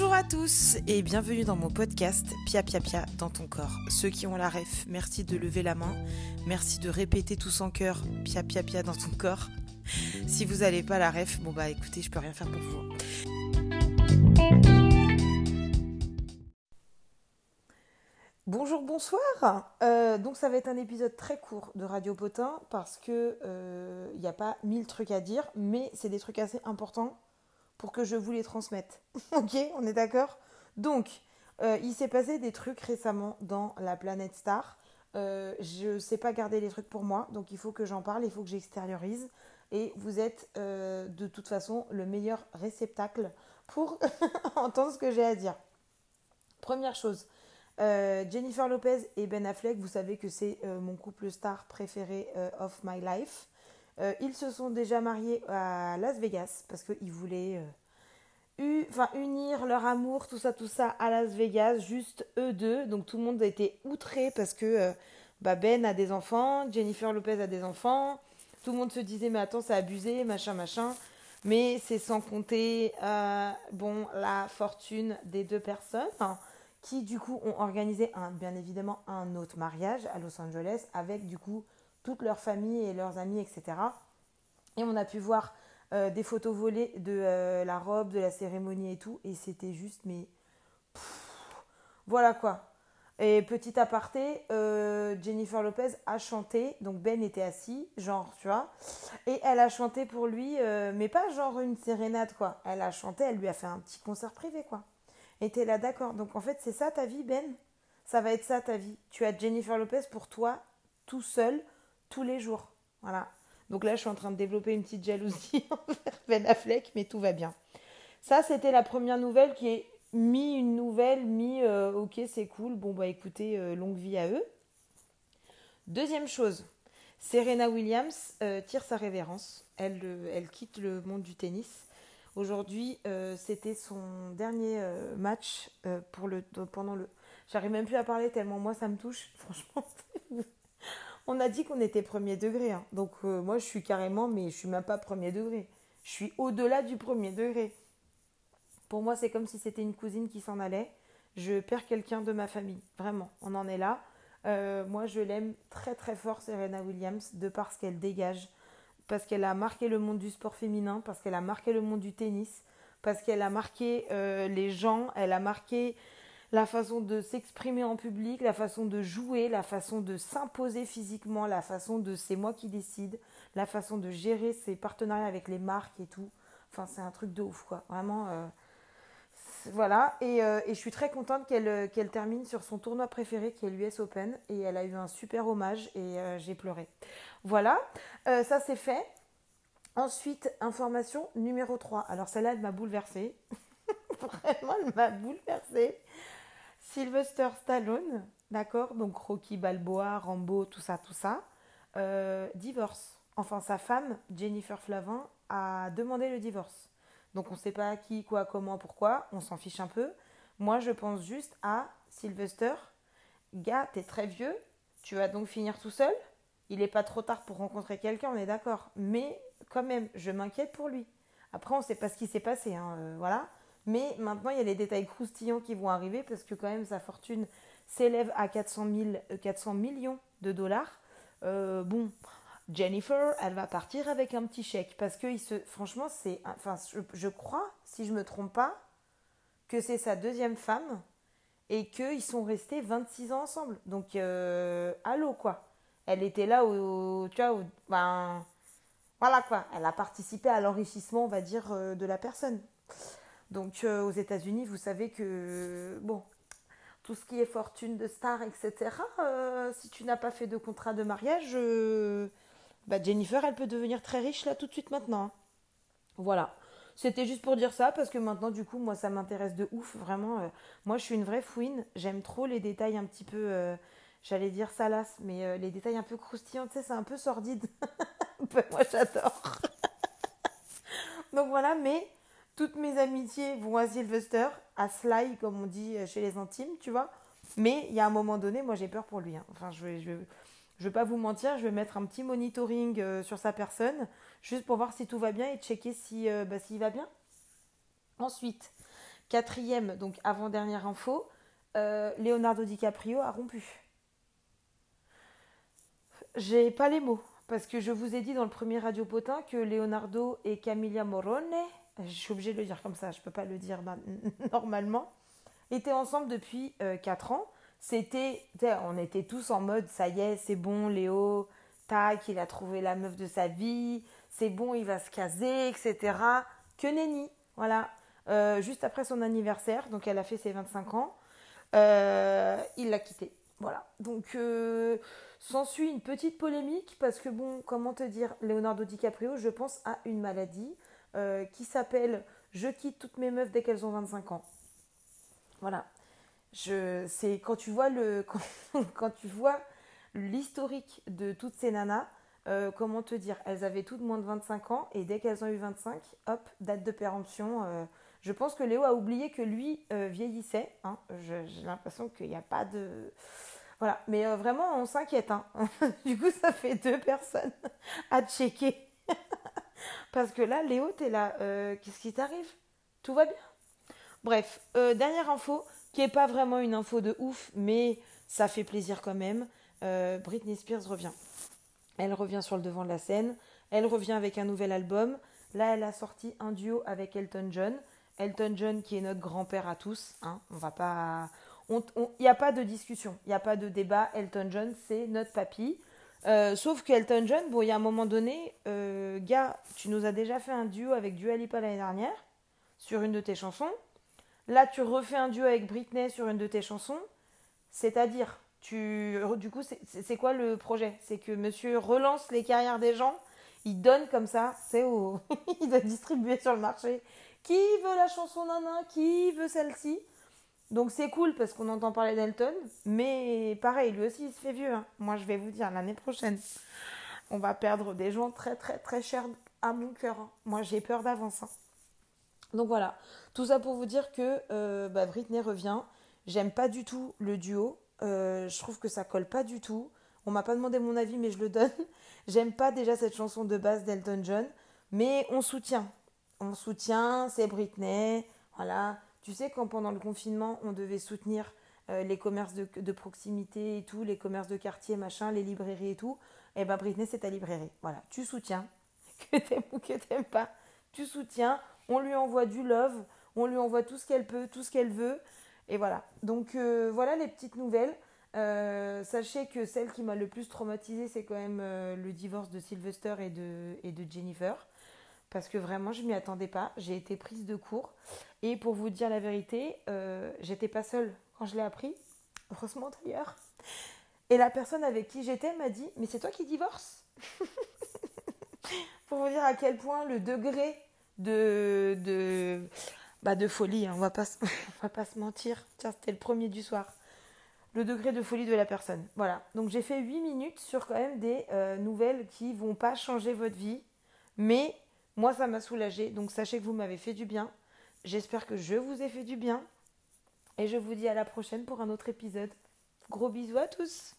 Bonjour à tous et bienvenue dans mon podcast Pia Pia Pia dans ton corps. Ceux qui ont la ref, merci de lever la main. Merci de répéter tous en cœur Pia Pia Pia dans ton corps. Si vous n'avez pas la ref, bon bah écoutez, je peux rien faire pour vous. Bonjour, bonsoir. Euh, donc ça va être un épisode très court de Radio Potin parce que il n'y a pas mille trucs à dire, mais c'est des trucs assez importants pour que je vous les transmette. ok, on est d'accord? Donc, euh, il s'est passé des trucs récemment dans la planète Star. Euh, je ne sais pas garder les trucs pour moi, donc il faut que j'en parle, il faut que j'extériorise. Et vous êtes euh, de toute façon le meilleur réceptacle pour entendre ce que j'ai à dire. Première chose, Jennifer Lopez et Ben Affleck, vous savez que c'est mon couple star préféré of my life. Euh, ils se sont déjà mariés à Las Vegas parce qu'ils voulaient euh, unir leur amour, tout ça, tout ça à Las Vegas, juste eux deux. Donc tout le monde a été outré parce que euh, bah, Ben a des enfants, Jennifer Lopez a des enfants. Tout le monde se disait mais attends c'est abusé, machin, machin. Mais c'est sans compter bon, la fortune des deux personnes qui du coup ont organisé bien évidemment un autre mariage à Los Angeles avec du coup toute leur famille et leurs amis, etc. Et on a pu voir euh, des photos volées de euh, la robe, de la cérémonie et tout. Et c'était juste, mais. voilà quoi. Et petit aparté, euh, Jennifer Lopez a chanté, donc Ben était assis, genre, tu vois, et elle a chanté pour lui, mais pas genre une sérénade, quoi. Elle a chanté, elle lui a fait un petit concert privé, quoi. Et t'es là, d'accord. Donc en fait, c'est ça ta vie, Ben? Ça va être ça ta vie. Tu as Jennifer Lopez pour toi, tout seul, tous les jours. Voilà. Donc là, je suis en train de développer une petite jalousie envers Ben Affleck, mais tout va bien. Ça, c'était la première nouvelle qui est mis une nouvelle, mis euh, ok, c'est cool, bon, bah écoutez, euh, longue vie à eux. Deuxième chose, Serena Williams euh, tire sa révérence. Elle, elle quitte le monde du tennis. Aujourd'hui, c'était son dernier match pour le, pendant le. J'arrive même plus à parler tellement moi ça me touche. Franchement, on a dit qu'on était premier degré. Hein. Donc euh, moi, je suis carrément, mais je suis même pas premier degré. Je suis au-delà du premier degré. Pour moi, c'est comme si c'était une cousine qui s'en allait. Je perds quelqu'un de ma famille. Vraiment, on en est là. Euh, moi, je l'aime très très fort, Serena Williams, de par ce qu'elle dégage. Parce qu'elle a marqué le monde du sport féminin, parce qu'elle a marqué le monde du tennis, parce qu'elle a marqué euh, les gens, elle a marqué la façon de s'exprimer en public, la façon de jouer, la façon de s'imposer physiquement, la façon de c'est moi qui décide, la façon de gérer ses partenariats avec les marques et tout. Enfin, c'est un truc de ouf, quoi. Vraiment. Euh, voilà. Euh, et, je suis très contente qu'elle euh, qu'elle termine sur son tournoi préféré qui est l'US Open. Et elle a eu un super hommage et j'ai pleuré. Voilà. ça, c'est fait. Ensuite, information numéro 3. Alors, celle-là, elle m'a bouleversée. Vraiment, elle m'a bouleversée. Sylvester Stallone, d'accord, donc Rocky Balboa, Rambo, tout ça, tout ça, euh, divorce. Enfin, sa femme, Jennifer Flavin, a demandé le divorce. Donc on ne sait pas qui, quoi, comment, pourquoi, on s'en fiche un peu. Moi, je pense juste à Sylvester. Gars, t'es très vieux, tu vas donc finir tout seul. Il n'est pas trop tard pour rencontrer quelqu'un, on est d'accord. Mais quand même, je m'inquiète pour lui. Après, on ne sait pas ce qui s'est passé, hein, euh, voilà. Mais maintenant, il y a les détails croustillants qui vont arriver parce que quand même sa fortune s'élève à 400, 400 millions de dollars. Euh, bon, Jennifer, elle va partir avec un petit chèque parce que il se, franchement, c'est, enfin, je, crois, si je me trompe pas, que c'est sa deuxième femme et qu'ils sont restés 26 ans ensemble. Donc, euh, allô quoi. Elle était là au, tu vois, ben, voilà quoi. Elle a participé à l'enrichissement, on va dire, euh, de la personne. Donc euh, aux États-Unis, vous savez que, bon, tout ce qui est fortune de star, etc., euh, si tu n'as pas fait de contrat de mariage, euh, bah Jennifer, elle peut devenir très riche là tout de suite maintenant. Voilà. C'était juste pour dire ça parce que maintenant, du coup, moi, ça m'intéresse de ouf, vraiment. moi, je suis une vraie fouine. J'aime trop les détails un petit peu, j'allais dire salace, mais les détails un peu croustillants, tu sais, c'est un peu sordide. moi, j'adore. Donc voilà, mais toutes mes amitiés vont à Sylvester, à Sly, comme on dit chez les intimes, tu vois. Mais il y a un moment donné, moi j'ai peur pour lui. Hein. Enfin, je vais, je, vais pas vous mentir, je vais mettre un petit monitoring euh, sur sa personne, juste pour voir si tout va bien et checker si, euh, bah, s'il va bien. Ensuite, Quatrième, donc avant-dernière info, euh, Leonardo DiCaprio a rompu. J'ai pas les mots, parce que je vous ai dit dans le premier Radio Potin que Leonardo et Camilla Morone, je suis obligée de le dire comme ça, je peux pas le dire normalement, étaient ensemble depuis 4 ans. C'était, on était tous en mode, ça y est, c'est bon, Léo, tac, il a trouvé la meuf de sa vie, c'est bon, il va se caser, etc. Que nenni, voilà. Euh, juste après son anniversaire, donc elle a fait ses 25 ans, euh, il l'a quitté. Voilà. Donc, euh, s'ensuit une petite polémique parce que, bon, comment te dire, Leonardo DiCaprio, je pense, a une maladie qui s'appelle Je quitte toutes mes meufs dès qu'elles ont 25 ans. Voilà. Je, c'est quand tu vois le, quand tu vois l'historique de toutes ces nanas, euh, comment te dire, elles avaient toutes moins de 25 ans et dès qu'elles ont eu 25, hop, date de péremption. Euh, je pense que Léo a oublié que lui euh, vieillissait. Hein. j'ai l'impression qu'il n'y a pas de... Voilà, mais vraiment, on s'inquiète. Hein. du coup, ça fait deux personnes à checker. Parce que là, Léo, t'es là. Qu'est-ce qui t'arrive? Tout va bien? Bref, dernière info, qui n'est pas vraiment une info de ouf, mais ça fait plaisir quand même. Britney Spears revient. Elle revient sur le devant de la scène. Elle revient avec un nouvel album. Là, elle a sorti un duo avec Elton John. Elton John, qui est notre grand-père à tous. Hein. On va pas. Il n'y a pas de discussion, il n'y a pas de débat. Elton John, c'est notre papy. Euh, sauf que Elton John, bon, il y a un moment donné, euh, gars, tu nous as déjà fait un duo avec Dua Lipa l'année dernière sur une de tes chansons. Là, tu refais un duo avec Britney sur une de tes chansons. C'est-à-dire, tu, du coup, c'est quoi le projet? C'est que monsieur relance les carrières des gens, il donne comme ça, c'est au... il doit distribuer sur le marché. Qui veut la chanson Nana? Qui veut celle-ci? Donc c'est cool parce qu'on entend parler d'Elton, mais pareil, lui aussi il se fait vieux. Hein. Moi je vais vous dire, l'année prochaine, on va perdre des gens très très très chers à mon cœur. Hein. Moi j'ai peur d'avance. Hein. Donc voilà, tout ça pour vous dire que euh, bah, Britney revient. J'aime pas du tout le duo. Euh, je trouve que ça colle pas du tout. On m'a pas demandé mon avis, mais je le donne. J'aime pas déjà cette chanson de base d'Elton John, mais on soutient. On soutient, c'est Britney. Voilà. Tu sais, quand pendant le confinement, on devait soutenir euh, les commerces de, proximité et tout, les commerces de quartier, machin, les librairies et tout, et eh ben Britney, c'est ta librairie. Voilà. Tu soutiens. Que t'aimes ou que t'aimes pas, tu soutiens. On lui envoie du love, on lui envoie tout ce qu'elle peut, tout ce qu'elle veut. Et voilà. Donc euh, voilà les petites nouvelles. Euh, sachez que celle qui m'a le plus traumatisée, c'est quand même le divorce de Sylvester et de, et de Jennifer. Parce que vraiment, je m'y attendais pas. J'ai été prise de court. Et pour vous dire la vérité, j'étais pas seule quand je l'ai appris. Heureusement d'ailleurs. Et la personne avec qui j'étais m'a dit Mais c'est toi qui divorces? Pour vous dire à quel point le degré de, de bah de folie, hein, on va pas on va pas se mentir. Tiens, c'était le premier du soir. Le degré de folie de la personne. Voilà. Donc j'ai fait 8 minutes sur quand même des euh, nouvelles qui vont pas changer votre vie, mais moi ça m'a soulagé. Donc sachez que vous m'avez fait du bien. J'espère que je vous ai fait du bien. Et je vous dis à la prochaine pour un autre épisode. Gros bisous à tous